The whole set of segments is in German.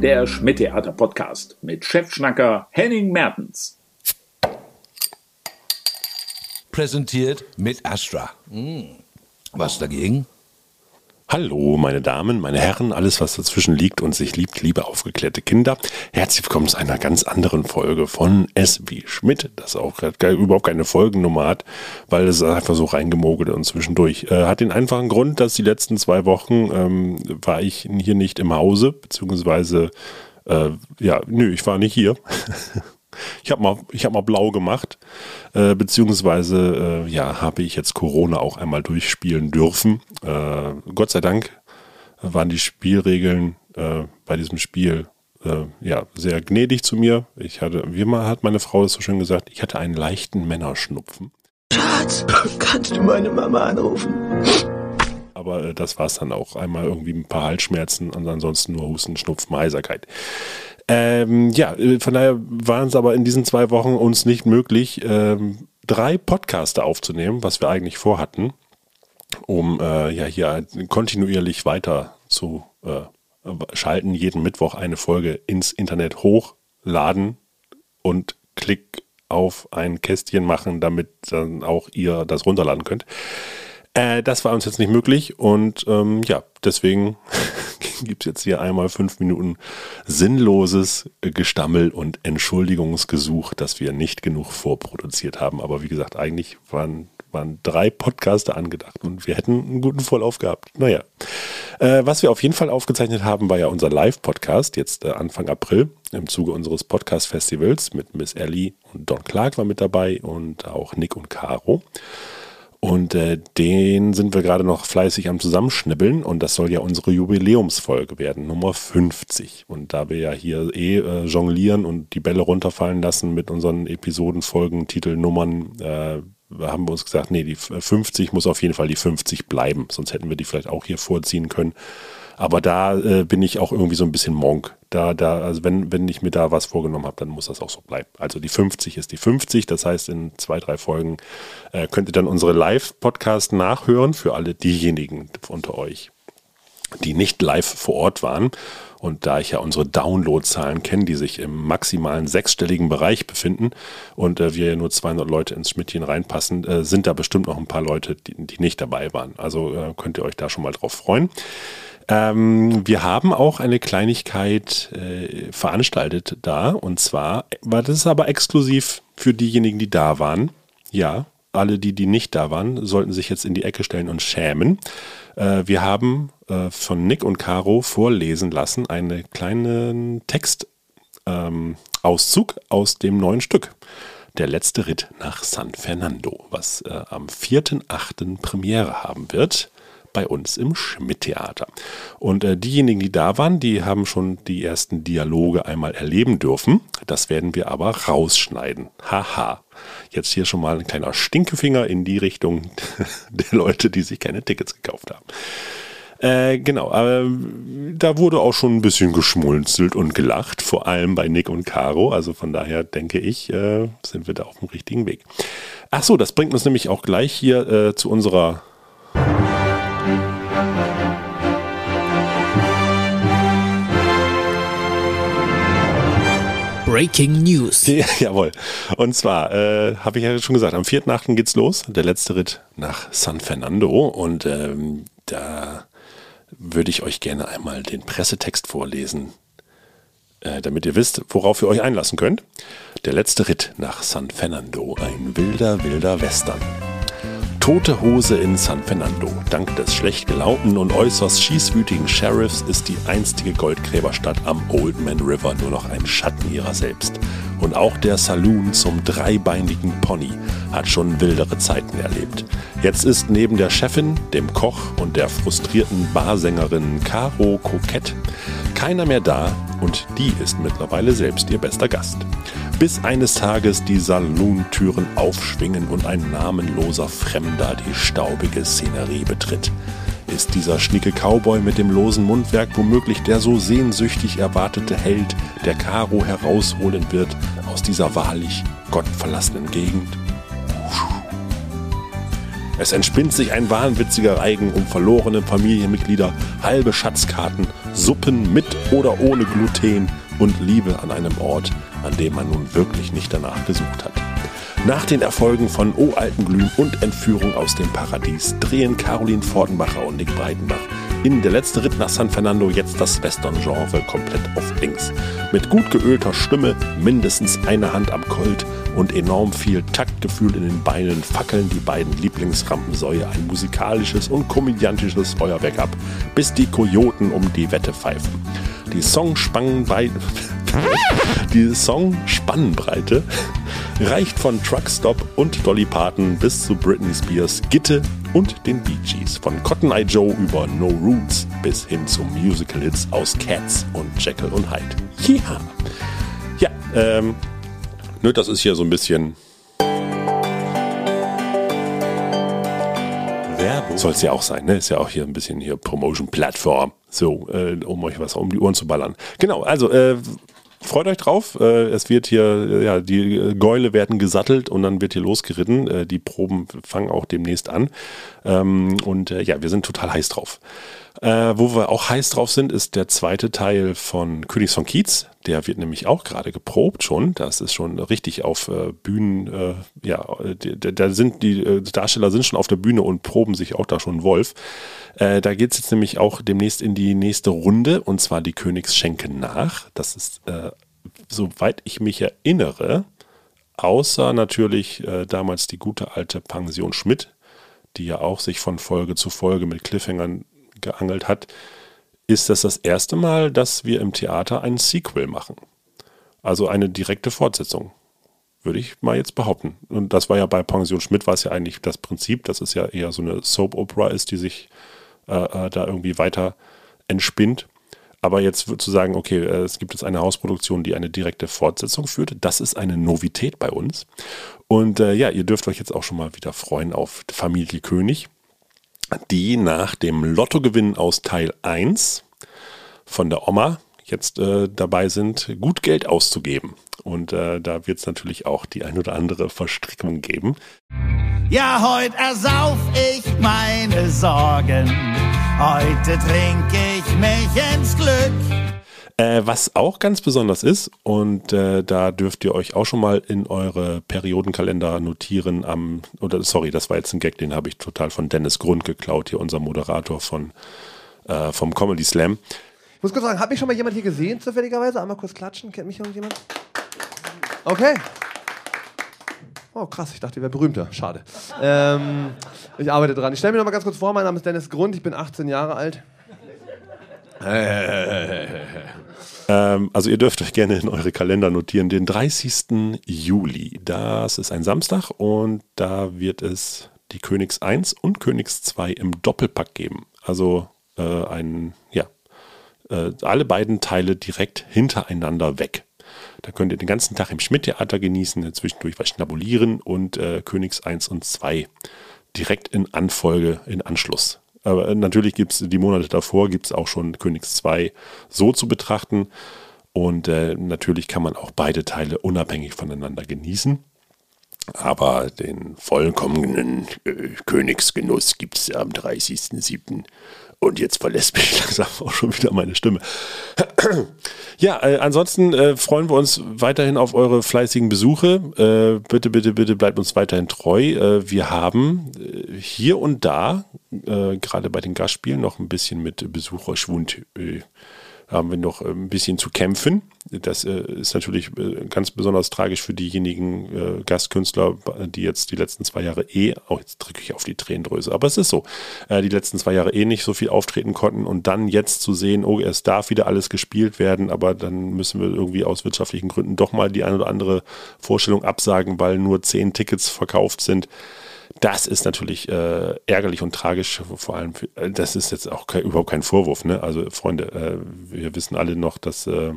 Der Schmidt-Theater-Podcast mit Chefschnacker Henning Mertens. Präsentiert mit Astra. Hm. Was dagegen? Hallo, meine Damen, meine Herren, alles was dazwischen liegt und sich liebt, liebe aufgeklärte Kinder. Herzlich willkommen zu einer ganz anderen Folge von S wie Schmidt, das auch überhaupt keine Folgennummer hat, weil es einfach so reingemogelt und zwischendurch. Äh, hat den einfachen Grund, dass die letzten zwei Wochen ähm, war ich hier nicht im Hause, beziehungsweise äh, ja, nö, ich war nicht hier. Ich habe mal, hab mal blau gemacht, äh, beziehungsweise äh, ja, habe ich jetzt Corona auch einmal durchspielen dürfen. Äh, Gott sei Dank waren die Spielregeln äh, bei diesem Spiel äh, ja sehr gnädig zu mir. Ich hatte, wie mal hat meine Frau das so schön gesagt, ich hatte einen leichten Männerschnupfen. Schatz, kannst du meine Mama anrufen? Aber äh, das war es dann auch. Einmal irgendwie ein paar Halsschmerzen und ansonsten nur Husten, Schnupfen, Heiserkeit. Ähm, ja, äh, von daher waren es aber in diesen zwei Wochen uns nicht möglich, ähm, drei Podcaster aufzunehmen, was wir eigentlich vorhatten, um äh, ja hier kontinuierlich weiter zu äh, schalten, jeden Mittwoch eine Folge ins Internet hochladen und Klick auf ein Kästchen machen, damit dann auch ihr das runterladen könnt. Äh, das war uns jetzt nicht möglich und ähm, ja, deswegen gibt es jetzt hier einmal fünf Minuten sinnloses Gestammel und Entschuldigungsgesuch, dass wir nicht genug vorproduziert haben. Aber wie gesagt, eigentlich waren, waren drei Podcaster angedacht und wir hätten einen guten Vorlauf gehabt. Naja. Äh, was wir auf jeden Fall aufgezeichnet haben, war ja unser Live-Podcast, jetzt äh, Anfang April, im Zuge unseres Podcast-Festivals mit Miss Ellie und Don Clark war mit dabei und auch Nick und Caro. Und äh, den sind wir gerade noch fleißig am Zusammenschnibbeln und das soll ja unsere Jubiläumsfolge werden, Nummer 50. Und da wir ja hier eh äh, jonglieren und die Bälle runterfallen lassen mit unseren Episoden, Folgen, Titelnummern, äh, haben wir uns gesagt, nee, die 50 muss auf jeden Fall die 50 bleiben, sonst hätten wir die vielleicht auch hier vorziehen können. Aber da äh, bin ich auch irgendwie so ein bisschen Monk. Da, da, also wenn, wenn ich mir da was vorgenommen habe, dann muss das auch so bleiben. Also die 50 ist die 50. Das heißt, in zwei, drei Folgen äh, könnt ihr dann unsere Live-Podcast nachhören für alle diejenigen unter euch, die nicht live vor Ort waren. Und da ich ja unsere Downloadzahlen kenne, die sich im maximalen sechsstelligen Bereich befinden und äh, wir ja nur 200 Leute ins Schmidtchen reinpassen, äh, sind da bestimmt noch ein paar Leute, die, die nicht dabei waren. Also äh, könnt ihr euch da schon mal drauf freuen. Ähm, wir haben auch eine Kleinigkeit äh, veranstaltet da und zwar war das aber exklusiv für diejenigen, die da waren. Ja, alle die, die nicht da waren, sollten sich jetzt in die Ecke stellen und schämen. Äh, wir haben äh, von Nick und Caro vorlesen lassen einen kleinen Textauszug ähm, aus dem neuen Stück. Der letzte Ritt nach San Fernando, was äh, am 4.8. Premiere haben wird bei uns im Schmidt-Theater. Und äh, diejenigen, die da waren, die haben schon die ersten Dialoge einmal erleben dürfen. Das werden wir aber rausschneiden. Haha. Jetzt hier schon mal ein kleiner Stinkefinger in die Richtung der Leute, die sich keine Tickets gekauft haben. Äh, genau, äh, da wurde auch schon ein bisschen geschmunzelt und gelacht, vor allem bei Nick und Caro. Also von daher denke ich, äh, sind wir da auf dem richtigen Weg. Ach so, das bringt uns nämlich auch gleich hier äh, zu unserer Breaking News. Ja, jawohl. Und zwar, äh, habe ich ja schon gesagt, am 4.8. geht's los. Der letzte Ritt nach San Fernando. Und ähm, da würde ich euch gerne einmal den Pressetext vorlesen, äh, damit ihr wisst, worauf ihr euch einlassen könnt. Der letzte Ritt nach San Fernando. Ein wilder, wilder Western. Tote Hose in San Fernando. Dank des schlecht gelaunten und äußerst schießwütigen Sheriffs ist die einstige Goldgräberstadt am Old Man River nur noch ein Schatten ihrer selbst. Und auch der Saloon zum dreibeinigen Pony hat schon wildere Zeiten erlebt. Jetzt ist neben der Chefin, dem Koch und der frustrierten Barsängerin Caro Kokett keiner mehr da und die ist mittlerweile selbst ihr bester Gast bis eines Tages die Salontüren aufschwingen und ein namenloser Fremder die staubige Szenerie betritt. Ist dieser schnicke Cowboy mit dem losen Mundwerk womöglich der so sehnsüchtig erwartete Held, der Caro herausholen wird aus dieser wahrlich gottverlassenen Gegend? Es entspinnt sich ein wahnwitziger Reigen um verlorene Familienmitglieder, halbe Schatzkarten, Suppen mit oder ohne Gluten und Liebe an einem Ort, an dem man nun wirklich nicht danach gesucht hat. Nach den Erfolgen von O Altenglühen und Entführung aus dem Paradies drehen Caroline Fordenbacher und Nick Breitenbach in Der letzte Ritt nach San Fernando jetzt das Western-Genre komplett auf links. Mit gut geölter Stimme, mindestens eine Hand am Colt und enorm viel Taktgefühl in den Beinen fackeln die beiden Lieblingsrampensäue ein musikalisches und komödiantisches Feuerwerk ab, bis die Kojoten um die Wette pfeifen. Die Songspannbreite, die Songspannbreite reicht von Truckstop und Dolly Parton bis zu Britney Spears, Gitte und den Bee Gees. Von Cotton Eye Joe über No Roots bis hin zu Musical-Hits aus Cats und Jekyll und Hyde. Ja, ja ähm, ne, das ist hier so ein bisschen Soll es ja auch sein, ne? Ist ja auch hier ein bisschen hier Promotion-Plattform. So, äh, um euch was um die Ohren zu ballern. Genau, also äh, freut euch drauf. Äh, es wird hier, äh, ja, die Gäule werden gesattelt und dann wird hier losgeritten. Äh, die Proben fangen auch demnächst an. Ähm, und ja, wir sind total heiß drauf. Wo wir auch heiß drauf sind, ist der zweite Teil von Königs von Kiez. Der wird nämlich auch gerade geprobt schon. Das ist schon richtig auf Bühnen, ja, da sind die Darsteller sind schon auf der Bühne und proben sich auch da schon Wolf. da geht es jetzt nämlich auch demnächst in die nächste Runde und zwar die Königsschenke nach. Das ist soweit ich mich erinnere, außer natürlich äh, damals die gute alte Pension Schmidt, die ja auch sich von Folge zu Folge mit Cliffhangern geangelt hat, ist das das erste Mal, dass wir im Theater einen Sequel machen. Also eine direkte Fortsetzung, würde ich mal jetzt behaupten. Und das war ja bei Pension Schmidt war es ja eigentlich das Prinzip, dass es ja eher so eine Soap Opera ist, die sich äh, äh da irgendwie weiter entspinnt. Aber jetzt zu sagen, okay, äh, es gibt jetzt eine Hausproduktion, die eine direkte Fortsetzung führt, das ist eine Novität bei uns. Und äh, ja, ihr dürft euch jetzt auch schon mal wieder freuen auf Familie König, die nach dem Lottogewinn aus Teil 1 von der Oma jetzt äh, dabei sind, gut Geld auszugeben. Und äh, da wird es natürlich auch die ein oder andere Verstrickung geben. Ja, heute ersauf ich meine Sorgen. Heute trinke ich mich ins Glück. Äh, was auch ganz besonders ist, und äh, da dürft ihr euch auch schon mal in eure Periodenkalender notieren am, oder sorry, das war jetzt ein Gag, den habe ich total von Dennis Grund geklaut, hier unser Moderator von, äh, vom Comedy Slam. Ich muss kurz sagen, habe ich schon mal jemand hier gesehen, zufälligerweise? Einmal kurz klatschen, kennt mich irgendjemand? Okay. Oh, krass, ich dachte, ihr wäre berühmter. Schade. Ähm, ich arbeite dran. Ich stelle mich noch mal ganz kurz vor. Mein Name ist Dennis Grund, ich bin 18 Jahre alt. Ähm, also ihr dürft euch gerne in eure Kalender notieren, den 30. Juli. Das ist ein Samstag und da wird es die Königs 1 und Königs 2 im Doppelpack geben. Also äh, ein, ja, äh, alle beiden Teile direkt hintereinander weg. Da könnt ihr den ganzen Tag im Schmidt-Theater genießen, zwischendurch was schnabulieren und äh, Königs 1 und 2 direkt in Anfolge, in Anschluss. Aber natürlich gibt es die Monate davor, gibt es auch schon Königs 2 so zu betrachten. Und äh, natürlich kann man auch beide Teile unabhängig voneinander genießen. Aber den vollkommenen äh, Königsgenuss gibt es am 30.07. Und jetzt verlässt mich langsam auch schon wieder meine Stimme. ja, äh, ansonsten äh, freuen wir uns weiterhin auf eure fleißigen Besuche. Äh, bitte, bitte, bitte bleibt uns weiterhin treu. Äh, wir haben äh, hier und da, äh, gerade bei den Gastspielen, noch ein bisschen mit Besucherschwund haben wir noch ein bisschen zu kämpfen. Das äh, ist natürlich äh, ganz besonders tragisch für diejenigen äh, Gastkünstler, die jetzt die letzten zwei Jahre eh, oh, jetzt drücke ich auf die Tränendröse, aber es ist so, äh, die letzten zwei Jahre eh nicht so viel auftreten konnten und dann jetzt zu sehen, oh, es darf wieder alles gespielt werden, aber dann müssen wir irgendwie aus wirtschaftlichen Gründen doch mal die eine oder andere Vorstellung absagen, weil nur zehn Tickets verkauft sind. Das ist natürlich äh, ärgerlich und tragisch, vor allem, für, äh, das ist jetzt auch kein, überhaupt kein Vorwurf. Ne? Also Freunde, äh, wir wissen alle noch, dass, äh,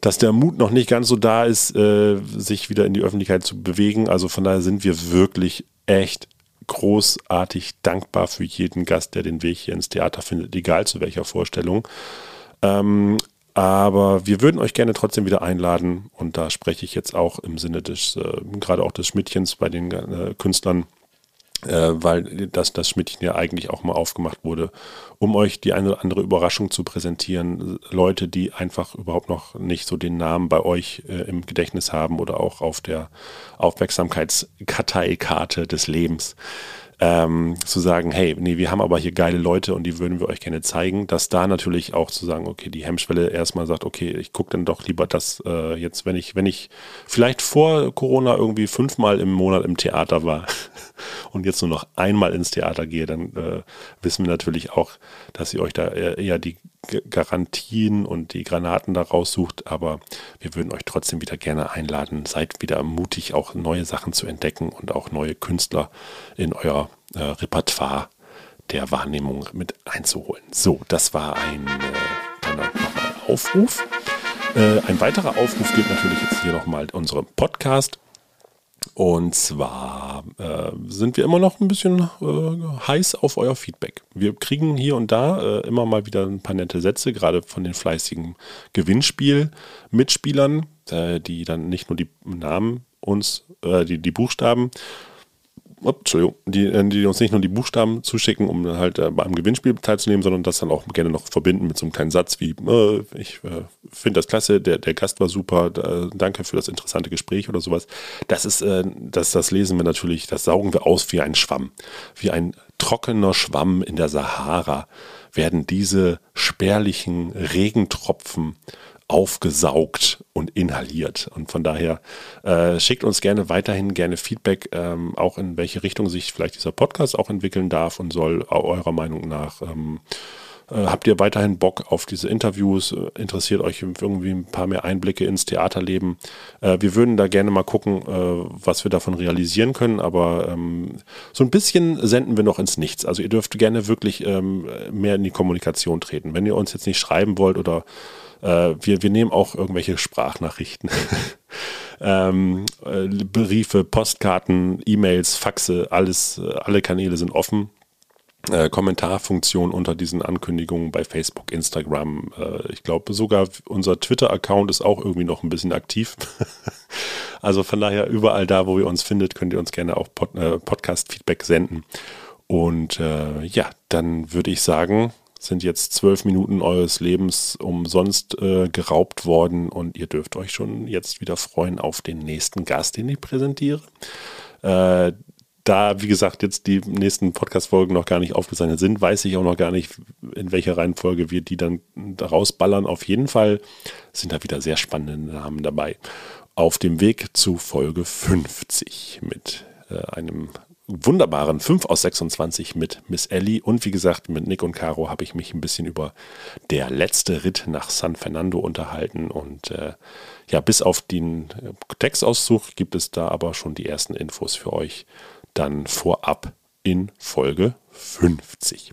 dass der Mut noch nicht ganz so da ist, äh, sich wieder in die Öffentlichkeit zu bewegen. Also von daher sind wir wirklich echt großartig dankbar für jeden Gast, der den Weg hier ins Theater findet, egal zu welcher Vorstellung. Ähm, aber wir würden euch gerne trotzdem wieder einladen und da spreche ich jetzt auch im Sinne des, äh, gerade auch des Schmidtchens bei den äh, Künstlern äh, weil das, das Schmidtchen ja eigentlich auch mal aufgemacht wurde, um euch die eine oder andere Überraschung zu präsentieren. Leute, die einfach überhaupt noch nicht so den Namen bei euch äh, im Gedächtnis haben oder auch auf der Aufmerksamkeitskarteikarte des Lebens ähm, zu sagen, hey, nee, wir haben aber hier geile Leute und die würden wir euch gerne zeigen, dass da natürlich auch zu sagen, okay, die Hemmschwelle erstmal sagt, okay, ich gucke dann doch lieber das äh, jetzt, wenn ich, wenn ich vielleicht vor Corona irgendwie fünfmal im Monat im Theater war und jetzt nur noch einmal ins Theater gehe, dann äh, wissen wir natürlich auch, dass ihr euch da eher die Garantien und die Granaten da raussucht, aber wir würden euch trotzdem wieder gerne einladen. Seid wieder mutig, auch neue Sachen zu entdecken und auch neue Künstler in euer äh, Repertoire der Wahrnehmung mit einzuholen. So, das war ein äh, Aufruf. Äh, ein weiterer Aufruf gilt natürlich jetzt hier nochmal unserem Podcast. Und zwar äh, sind wir immer noch ein bisschen äh, heiß auf euer Feedback. Wir kriegen hier und da äh, immer mal wieder ein paar nette Sätze, gerade von den fleißigen Gewinnspiel-Mitspielern, äh, die dann nicht nur die Namen uns, äh, die, die Buchstaben Entschuldigung, die, äh, die uns nicht nur die Buchstaben zuschicken, um halt äh, beim Gewinnspiel teilzunehmen, sondern das dann auch gerne noch verbinden mit so einem kleinen Satz wie, äh, ich äh, finde das klasse, der, der Gast war super, da, danke für das interessante Gespräch oder sowas. Das ist, äh, das, das lesen wir natürlich, das saugen wir aus wie ein Schwamm, wie ein trockener Schwamm in der Sahara werden diese spärlichen Regentropfen aufgesaugt und inhaliert. Und von daher äh, schickt uns gerne weiterhin gerne Feedback, ähm, auch in welche Richtung sich vielleicht dieser Podcast auch entwickeln darf und soll, eurer Meinung nach. Ähm, äh, habt ihr weiterhin Bock auf diese Interviews? Äh, interessiert euch irgendwie ein paar mehr Einblicke ins Theaterleben? Äh, wir würden da gerne mal gucken, was wir davon realisieren können, aber ähm, so ein bisschen senden wir noch ins Nichts. Also ihr dürft gerne wirklich ähm, mehr in die Kommunikation treten. Wenn ihr uns jetzt nicht schreiben wollt oder äh, wir, wir nehmen auch irgendwelche Sprachnachrichten. ähm, äh, Briefe, Postkarten, E-Mails, Faxe, alles, äh, alle Kanäle sind offen. Äh, Kommentarfunktion unter diesen Ankündigungen bei Facebook, Instagram. Äh, ich glaube sogar unser Twitter-Account ist auch irgendwie noch ein bisschen aktiv. also von daher überall da, wo ihr uns findet, könnt ihr uns gerne auch Pod äh, Podcast-Feedback senden. Und äh, ja, dann würde ich sagen, sind jetzt zwölf Minuten eures Lebens umsonst äh, geraubt worden und ihr dürft euch schon jetzt wieder freuen auf den nächsten Gast, den ich präsentiere. Äh, da, wie gesagt, jetzt die nächsten Podcast-Folgen noch gar nicht aufgezeichnet sind, weiß ich auch noch gar nicht, in welcher Reihenfolge wir die dann rausballern. Auf jeden Fall sind da wieder sehr spannende Namen dabei. Auf dem Weg zu Folge 50 mit äh, einem wunderbaren 5 aus 26 mit Miss Ellie und wie gesagt mit Nick und Caro habe ich mich ein bisschen über der letzte Ritt nach San Fernando unterhalten und äh, ja, bis auf den äh, Textauszug gibt es da aber schon die ersten Infos für euch dann vorab in Folge 50.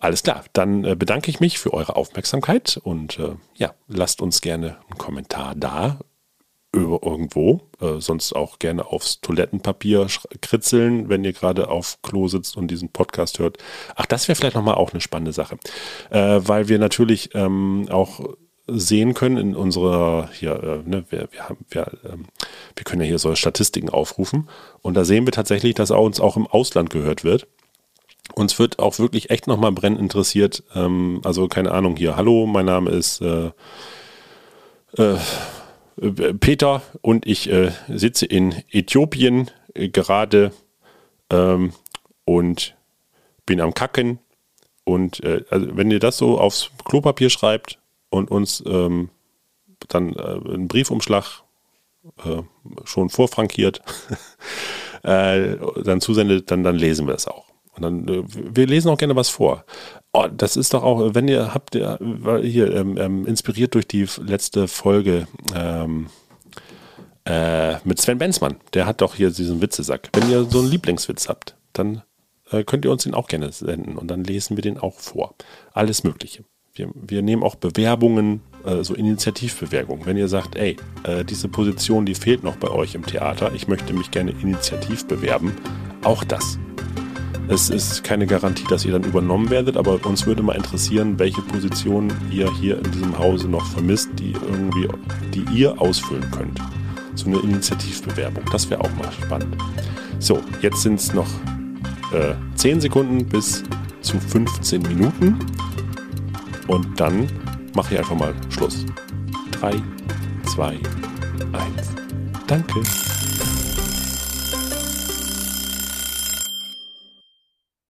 Alles klar, dann äh, bedanke ich mich für eure Aufmerksamkeit und äh, ja, lasst uns gerne einen Kommentar da irgendwo. Äh, sonst auch gerne aufs Toilettenpapier kritzeln, wenn ihr gerade auf Klo sitzt und diesen Podcast hört. Ach, das wäre vielleicht nochmal auch eine spannende Sache. Äh, weil wir natürlich ähm, auch sehen können in unserer, hier, äh, ne, wir, wir, haben, wir, ähm, wir können ja hier so Statistiken aufrufen und da sehen wir tatsächlich, dass uns auch im Ausland gehört wird. Uns wird auch wirklich echt nochmal brennend interessiert, ähm, also keine Ahnung hier, hallo, mein Name ist äh, äh, Peter und ich äh, sitze in Äthiopien äh, gerade ähm, und bin am Kacken. Und äh, also wenn ihr das so aufs Klopapier schreibt und uns ähm, dann äh, einen Briefumschlag äh, schon vorfrankiert dann zusendet, dann, dann lesen wir das auch. Und dann, wir lesen auch gerne was vor. Oh, das ist doch auch, wenn ihr habt, hier, ähm, ähm, inspiriert durch die letzte Folge ähm, äh, mit Sven Benzmann, der hat doch hier diesen Witzesack. Wenn ihr so einen Lieblingswitz habt, dann äh, könnt ihr uns den auch gerne senden und dann lesen wir den auch vor. Alles Mögliche. Wir, wir nehmen auch Bewerbungen, äh, so Initiativbewerbungen. Wenn ihr sagt, ey, äh, diese Position, die fehlt noch bei euch im Theater, ich möchte mich gerne initiativ bewerben, auch das. Es ist keine Garantie, dass ihr dann übernommen werdet, aber uns würde mal interessieren, welche Positionen ihr hier in diesem Hause noch vermisst, die irgendwie, die ihr ausfüllen könnt. So eine Initiativbewerbung, das wäre auch mal spannend. So, jetzt sind es noch äh, 10 Sekunden bis zu 15 Minuten. Und dann mache ich einfach mal Schluss. 3, 2, 1. Danke.